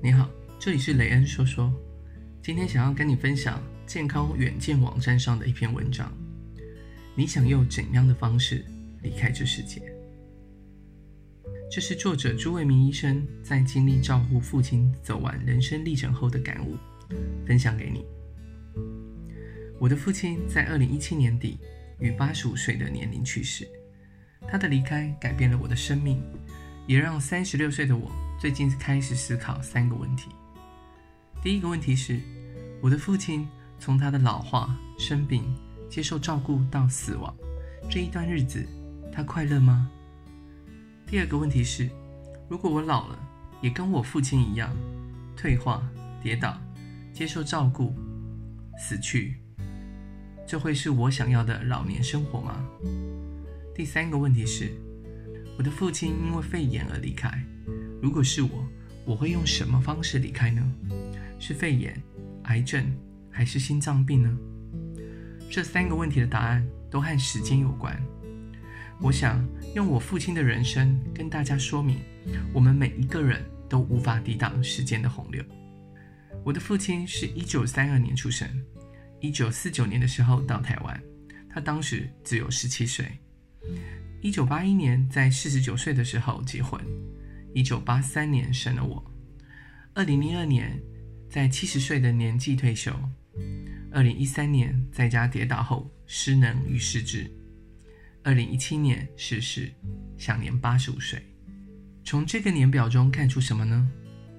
你好，这里是雷恩说说。今天想要跟你分享健康远见网站上的一篇文章。你想用怎样的方式离开这世界？这是作者朱卫民医生在经历照顾父亲走完人生历程后的感悟，分享给你。我的父亲在二零一七年底于八十五岁的年龄去世，他的离开改变了我的生命，也让三十六岁的我。最近开始思考三个问题。第一个问题是，我的父亲从他的老化、生病、接受照顾到死亡这一段日子，他快乐吗？第二个问题是，如果我老了，也跟我父亲一样，退化、跌倒、接受照顾、死去，这会是我想要的老年生活吗？第三个问题是，我的父亲因为肺炎而离开。如果是我，我会用什么方式离开呢？是肺炎、癌症，还是心脏病呢？这三个问题的答案都和时间有关。我想用我父亲的人生跟大家说明，我们每一个人都无法抵挡时间的洪流。我的父亲是一九三二年出生，一九四九年的时候到台湾，他当时只有十七岁。一九八一年在四十九岁的时候结婚。一九八三年生了我，二零零二年在七十岁的年纪退休，二零一三年在家跌倒后失能与失智，二零一七年逝世，享年八十五岁。从这个年表中看出什么呢？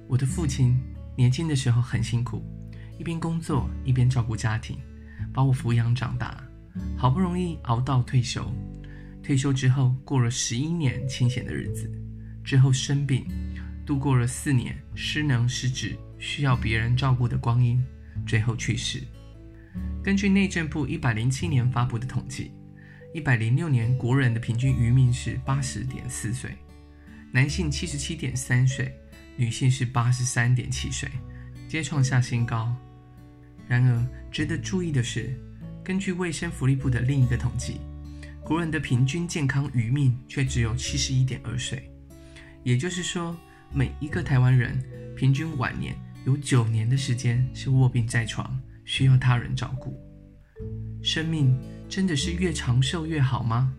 我的父亲年轻的时候很辛苦，一边工作一边照顾家庭，把我抚养长大，好不容易熬到退休。退休之后过了十一年清闲的日子。之后生病，度过了四年失能失智，需要别人照顾的光阴，最后去世。根据内政部一百零七年发布的统计，一百零六年国人的平均余命是八十点四岁，男性七十七点三岁，女性是八十三点七岁，皆创下新高。然而，值得注意的是，根据卫生福利部的另一个统计，国人的平均健康余命却只有七十一点二岁。也就是说，每一个台湾人平均晚年有九年的时间是卧病在床，需要他人照顾。生命真的是越长寿越好吗？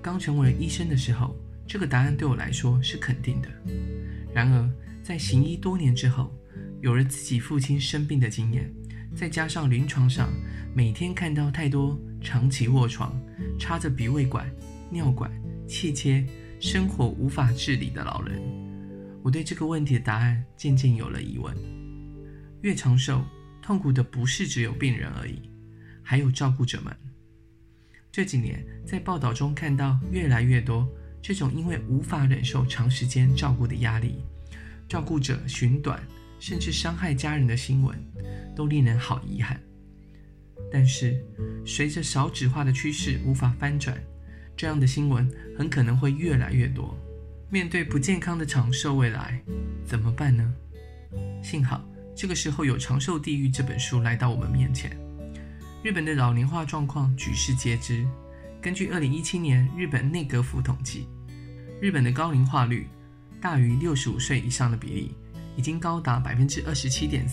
刚成为医生的时候，这个答案对我来说是肯定的。然而，在行医多年之后，有了自己父亲生病的经验，再加上临床上每天看到太多长期卧床、插着鼻胃管、尿管、气切。生活无法自理的老人，我对这个问题的答案渐渐有了疑问。越长寿，痛苦的不是只有病人而已，还有照顾者们。这几年在报道中看到越来越多这种因为无法忍受长时间照顾的压力，照顾者寻短甚至伤害家人的新闻，都令人好遗憾。但是，随着少子化的趋势无法翻转。这样的新闻很可能会越来越多。面对不健康的长寿未来，怎么办呢？幸好这个时候有《长寿地狱》这本书来到我们面前。日本的老龄化状况举世皆知。根据2017年日本内阁府统计，日本的高龄化率大于65岁以上的比例已经高达27.3%。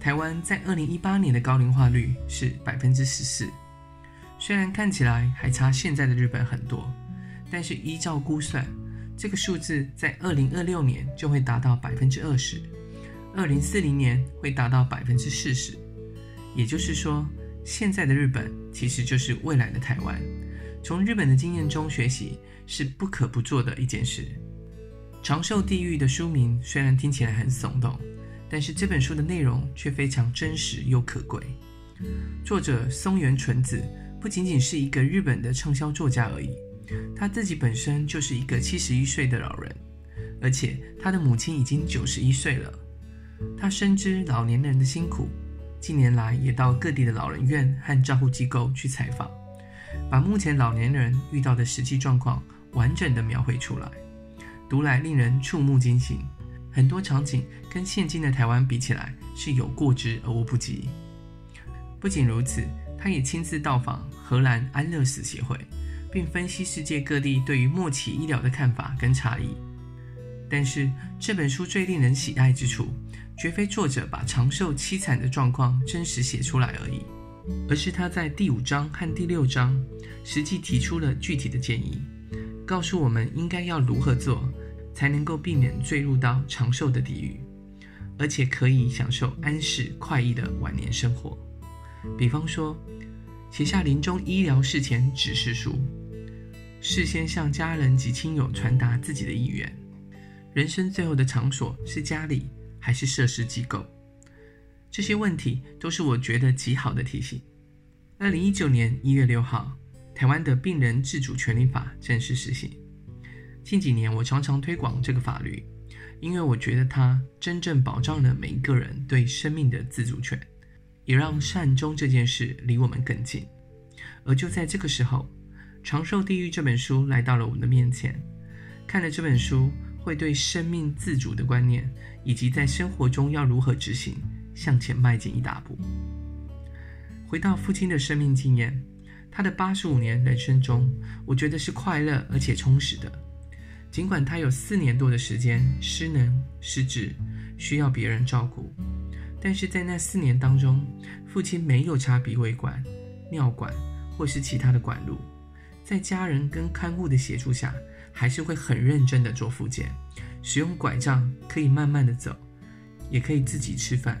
台湾在2018年的高龄化率是14%。虽然看起来还差现在的日本很多，但是依照估算，这个数字在二零二六年就会达到百分之二十，二零四零年会达到百分之四十。也就是说，现在的日本其实就是未来的台湾。从日本的经验中学习是不可不做的一件事。《长寿地狱》的书名虽然听起来很耸动，但是这本书的内容却非常真实又可贵。作者松原纯子。不仅仅是一个日本的畅销作家而已，他自己本身就是一个七十一岁的老人，而且他的母亲已经九十一岁了。他深知老年人的辛苦，近年来也到各地的老人院和照护机构去采访，把目前老年人遇到的实际状况完整的描绘出来，读来令人触目惊心。很多场景跟现今的台湾比起来是有过之而无不及。不仅如此。他也亲自到访荷兰安乐死协会，并分析世界各地对于末期医疗的看法跟差异。但是这本书最令人喜爱之处，绝非作者把长寿凄惨的状况真实写出来而已，而是他在第五章和第六章实际提出了具体的建议，告诉我们应该要如何做，才能够避免坠入到长寿的地狱，而且可以享受安适快意的晚年生活。比方说，写下临终医疗事前指示书，事先向家人及亲友传达自己的意愿。人生最后的场所是家里还是设施机构？这些问题都是我觉得极好的提醒。二零一九年一月六号，台湾的病人自主权利法正式实行。近几年，我常常推广这个法律，因为我觉得它真正保障了每一个人对生命的自主权，也让善终这件事离我们更近。而就在这个时候，《长寿地狱》这本书来到了我们的面前。看了这本书，会对生命自主的观念，以及在生活中要如何执行，向前迈进一大步。回到父亲的生命经验，他的八十五年人生中，我觉得是快乐而且充实的。尽管他有四年多的时间失能失智，需要别人照顾，但是在那四年当中，父亲没有插鼻胃管、尿管或是其他的管路，在家人跟看护的协助下。还是会很认真的做复健，使用拐杖可以慢慢的走，也可以自己吃饭。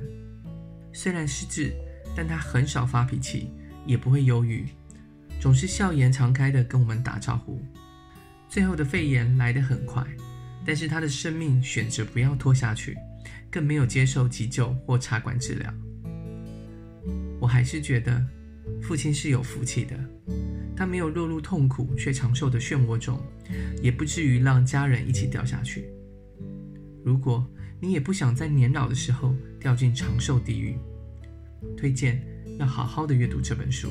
虽然失智，但他很少发脾气，也不会忧郁，总是笑颜常开的跟我们打招呼。最后的肺炎来得很快，但是他的生命选择不要拖下去，更没有接受急救或插管治疗。我还是觉得父亲是有福气的。他没有落入痛苦却长寿的漩涡中，也不至于让家人一起掉下去。如果你也不想在年老的时候掉进长寿地狱，推荐要好好的阅读这本书。